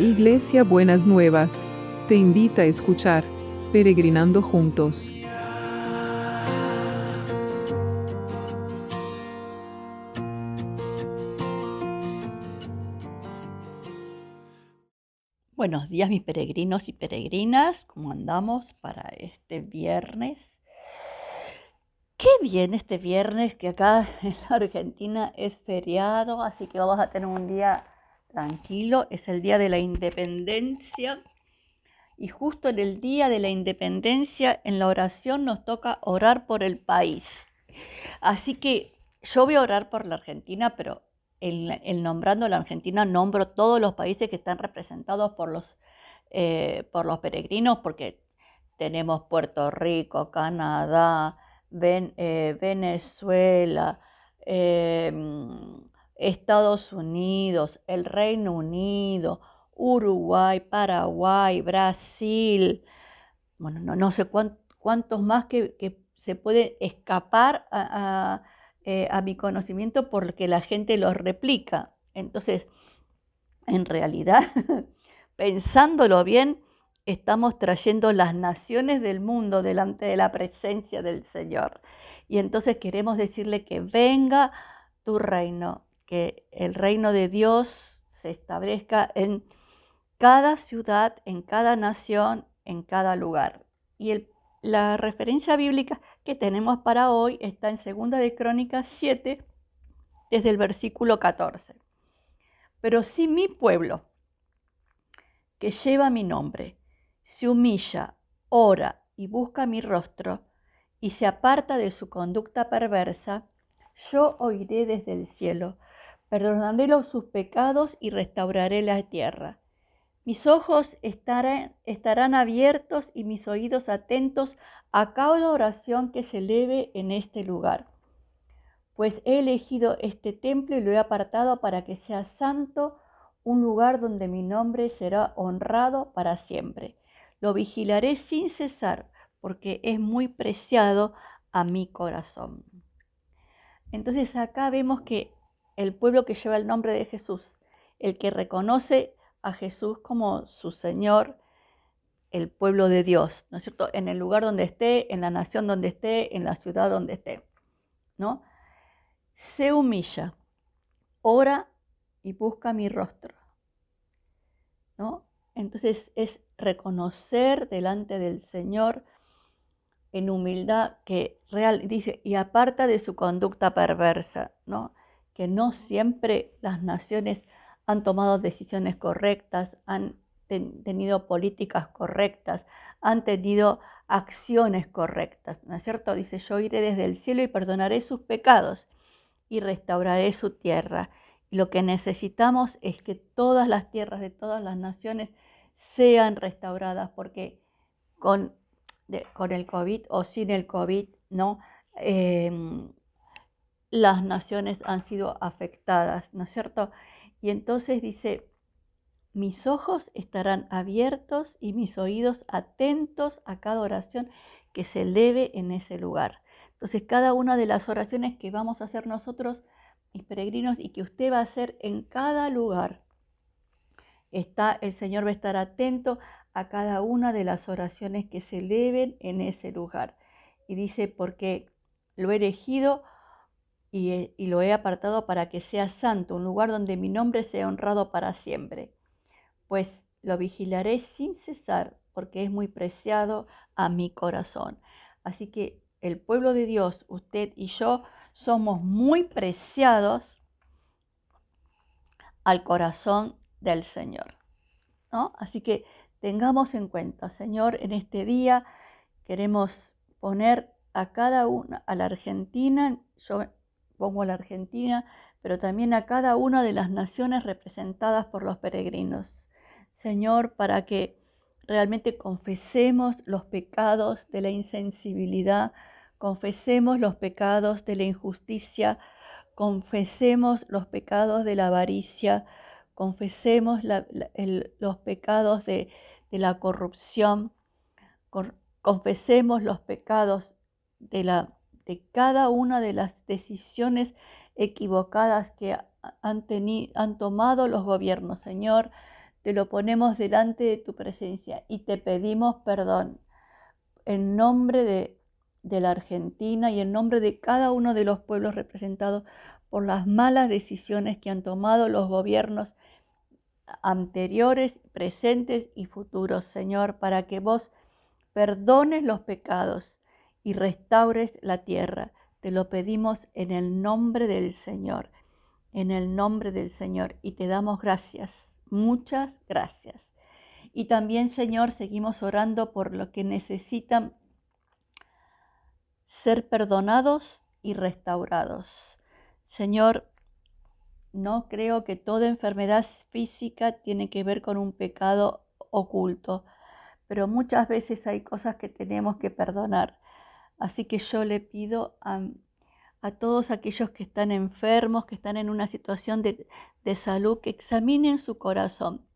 Iglesia Buenas Nuevas, te invita a escuchar Peregrinando Juntos. Buenos días mis peregrinos y peregrinas, ¿cómo andamos para este viernes? Qué bien este viernes que acá en la Argentina es feriado, así que vamos a tener un día tranquilo, es el día de la independencia. Y justo en el día de la independencia, en la oración nos toca orar por el país. Así que yo voy a orar por la Argentina, pero el, nombrando la Argentina nombro todos los países que están representados por los, eh, por los peregrinos, porque tenemos Puerto Rico, Canadá, eh, Venezuela, em, Estados Unidos, el Reino Unido, Uruguay, Paraguay, Brasil, bueno, no, sé cuántos más que, se pueden escapar eh, a, mi conocimiento porque la gente los replica. Entonces, en realidad, pensándolo bien, estamos trayendo las naciones del mundo delante de la presencia del Señor. Y entonces queremos decirle que venga tu reino, que el reino de Dios se establezca en cada ciudad, en cada nación, en cada lugar. Y la referencia bíblica que tenemos para hoy está en 2 de Crónicas 7, desde el versículo 14. Pero si mi pueblo, que lleva mi nombre, se humilla, ora y busca mi rostro, y se aparta de su conducta perversa, yo oiré desde el cielo Perdonaré los sus pecados y restauraré la tierra. Mis ojos estarán, estarán abiertos y mis oídos atentos a cada oración que se eleve en este lugar. Pues he elegido este templo y lo he apartado para que sea santo, un lugar donde mi nombre será honrado para siempre. Lo vigilaré sin cesar, porque es muy preciado a mi corazón. Entonces acá vemos que el pueblo que lleva el nombre de Jesús, el que reconoce a Jesús como su Señor, el pueblo de Dios, ¿no es cierto? En el lugar donde esté, en la nación donde esté, en la ciudad donde esté, ¿no? Se humilla, ora y busca mi rostro, ¿no? Entonces es reconocer delante del Señor en humildad que real dice y aparta de su conducta perversa, ¿no? Que no siempre las naciones han tomado decisiones correctas, han tenido políticas correctas, han tenido acciones correctas, ¿no es cierto? Dice, yo iré desde el cielo y perdonaré sus pecados y restauraré su tierra. Y lo que necesitamos es que todas las tierras de todas las naciones sean restauradas, porque con, con el COVID o sin el COVID, ¿no? Em, las naciones han sido afectadas, ¿no es cierto? Y entonces dice, mis ojos estarán abiertos y mis oídos atentos a cada oración que se eleve en ese lugar. Entonces, cada una de las oraciones que vamos a hacer nosotros, mis peregrinos, y que usted va a hacer en cada lugar, está, el Señor va a estar atento a cada una de las oraciones que se eleven en ese lugar. Y dice, porque lo he elegido y, lo he apartado para que sea santo, un lugar donde mi nombre sea honrado para siempre. Pues lo vigilaré sin cesar, porque es muy preciado a mi corazón. Así que el pueblo de Dios, usted y yo, somos muy preciados al corazón del Señor. ¿no? Así que tengamos en cuenta, Señor, en este día queremos poner a cada una, a la Argentina, yo pongo a la Argentina, pero también a cada una de las naciones representadas por los peregrinos. Señor, para que realmente confesemos los pecados de la insensibilidad, confesemos los pecados de la injusticia, confesemos los pecados de la avaricia, confesemos los pecados de, de la corrupción, confesemos los pecados de la de cada una de las decisiones equivocadas que han, han tomado los gobiernos. Señor, te lo ponemos delante de tu presencia y te pedimos perdón en nombre de, de la Argentina y en nombre de cada uno de los pueblos representados por las malas decisiones que han tomado los gobiernos anteriores, presentes y futuros, Señor, para que vos perdones los pecados y restaures la tierra. Te lo pedimos en el nombre del Señor, en el nombre del Señor, y te damos gracias, muchas gracias. Y también, Señor, seguimos orando por los que necesitan ser perdonados y restaurados. Señor, no creo que toda enfermedad física tiene que ver con un pecado oculto, pero muchas veces hay cosas que tenemos que perdonar. Así que yo le pido a, todos aquellos que están enfermos, que están en una situación de, salud, que examinen su corazón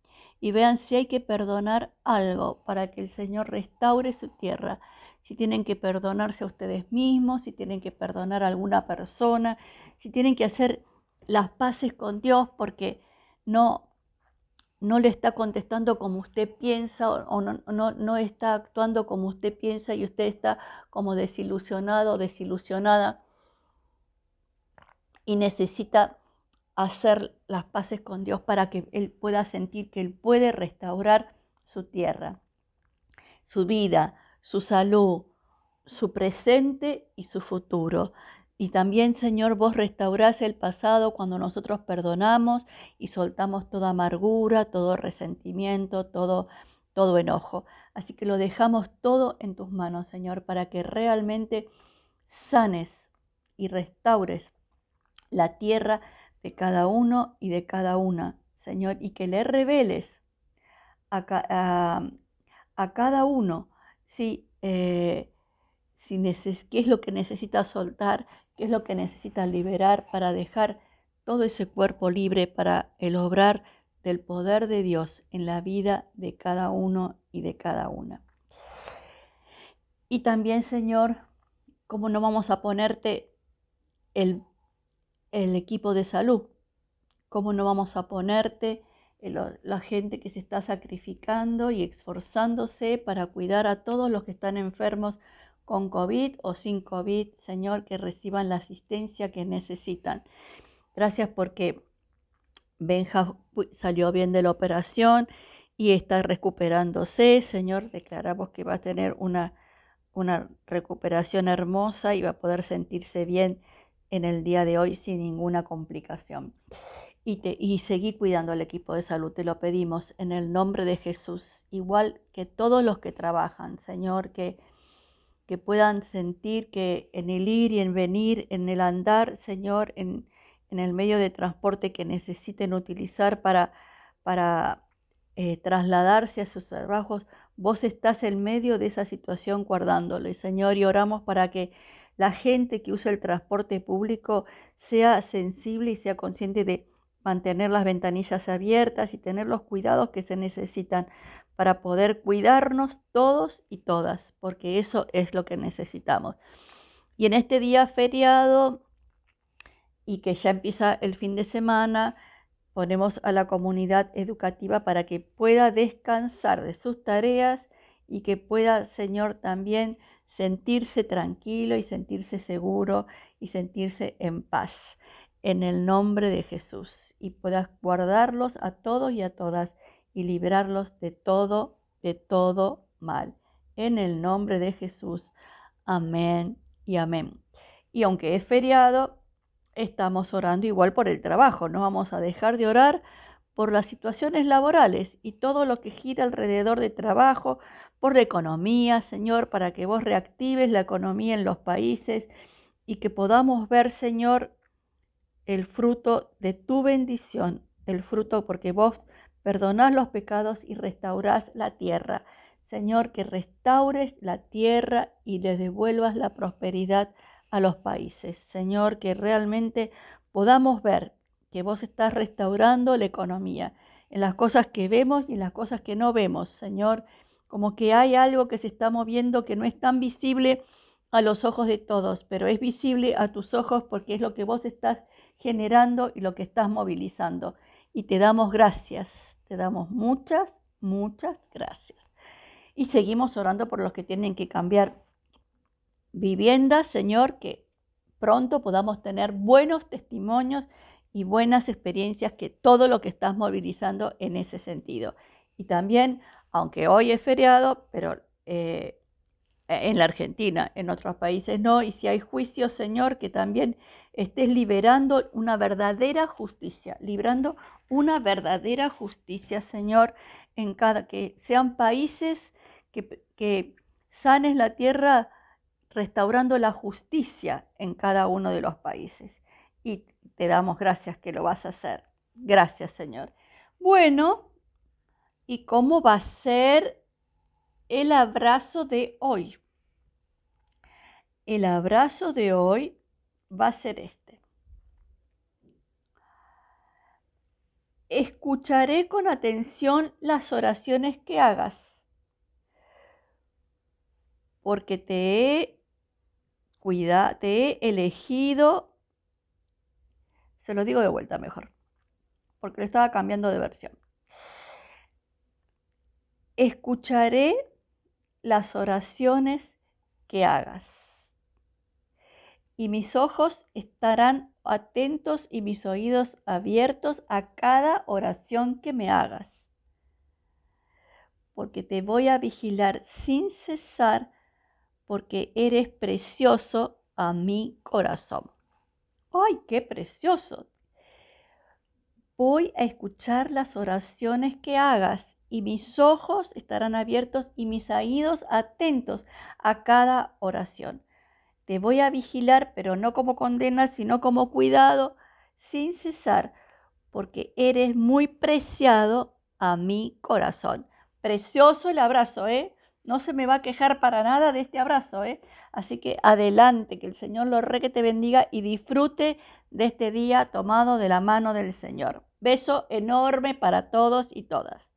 y vean si hay que perdonar algo para que el Señor restaure su tierra. Si tienen que perdonarse a ustedes mismos, si tienen que perdonar a alguna persona, si tienen que hacer las paces con Dios porque no, no le está contestando como usted piensa o, no, está actuando como usted piensa y usted está como desilusionado o desilusionada y necesita hacer las paces con Dios para que Él pueda sentir que Él puede restaurar su tierra, su vida, su salud, su presente y su futuro. Y también, Señor, vos restaurás el pasado cuando nosotros perdonamos y soltamos toda amargura, todo resentimiento, todo, todo enojo. Así que lo dejamos todo en tus manos, Señor, para que realmente sanes y restaures la tierra de cada uno y de cada una, Señor, y que le reveles a, cada uno eh, si qué es lo que necesita soltar qué es lo que necesita liberar para dejar todo ese cuerpo libre para el obrar del poder de Dios en la vida de cada uno y de cada una. Y también, Señor, ¿cómo no vamos a ponerte el, el equipo de salud? ¿Cómo no vamos a ponerte la gente que se está sacrificando y esforzándose para cuidar a todos los que están enfermos con COVID o sin COVID, Señor, que reciban la asistencia que necesitan. Gracias porque Benja salió bien de la operación y está recuperándose. Señor, declaramos que va a tener una, una recuperación hermosa y va a poder sentirse bien en el día de hoy sin ninguna complicación. Y, te, y seguí cuidando al equipo de salud, te lo pedimos en el nombre de Jesús, igual que todos los que trabajan, Señor, que que puedan sentir que en el ir y en venir, en el andar, Señor, en, el medio de transporte que necesiten utilizar para, para eh, trasladarse a sus trabajos, vos estás en medio de esa situación guardándole, Señor, y oramos para que la gente que usa el transporte público sea sensible y sea consciente de mantener las ventanillas abiertas y tener los cuidados que se necesitan para poder cuidarnos todos y todas, porque eso es lo que necesitamos. Y en este día feriado y que ya empieza el fin de semana, ponemos a la comunidad educativa para que pueda descansar de sus tareas y que pueda, Señor, también sentirse tranquilo y sentirse seguro y sentirse en paz en el nombre de Jesús y puedas guardarlos a todos y a todas y librarlos de todo, de todo mal. En el nombre de Jesús. Amén y amén. Y aunque es feriado, estamos orando igual por el trabajo. No vamos a dejar de orar por las situaciones laborales y todo lo que gira alrededor de trabajo, por la economía, Señor, para que vos reactives la economía en los países y que podamos ver, Señor, el fruto de tu bendición, el fruto porque vos perdonás los pecados y restaurás la tierra. Señor, que restaures la tierra y le devuelvas la prosperidad a los países. Señor, que realmente podamos ver que vos estás restaurando la economía en las cosas que vemos y en las cosas que no vemos. Señor, como que hay algo que se está moviendo que no es tan visible a los ojos de todos, pero es visible a tus ojos porque es lo que vos estás generando y lo que estás movilizando. Y te damos gracias, Te damos muchas, muchas gracias. Y seguimos orando por los que tienen que cambiar viviendas, Señor, que pronto podamos tener buenos testimonios y buenas experiencias que todo lo que estás movilizando en ese sentido. Y también, aunque hoy es feriado, pero eh, en la Argentina, en otros países no, y si hay juicio, Señor, que también estés liberando una verdadera justicia, librando una verdadera justicia, Señor, en cada que sean países que, que sanes la tierra restaurando la justicia en cada uno de los países. Y te damos gracias que lo vas a hacer. Gracias, Señor. Bueno, ¿y cómo va a ser el abrazo de hoy? El abrazo de hoy va a ser este. Escucharé con atención las oraciones que hagas, porque te he cuidado, te he elegido se lo digo de vuelta mejor, porque lo estaba cambiando de versión. Escucharé las oraciones que hagas y mis ojos estarán atentos y mis oídos abiertos a cada oración que me hagas, porque te voy a vigilar sin cesar, porque eres precioso a mi corazón. ¡Ay, qué precioso! Voy a escuchar las oraciones que hagas y mis ojos estarán abiertos y mis oídos atentos a cada oración. Te voy a vigilar, pero no como condena, sino como cuidado, sin cesar, porque eres muy preciado a mi corazón. Precioso el abrazo, ¿eh? No se me va a quejar para nada de este abrazo, ¿eh? Así que adelante, que el Señor lo re que te bendiga y disfrute de este día tomado de la mano del Señor. Beso enorme para todos y todas.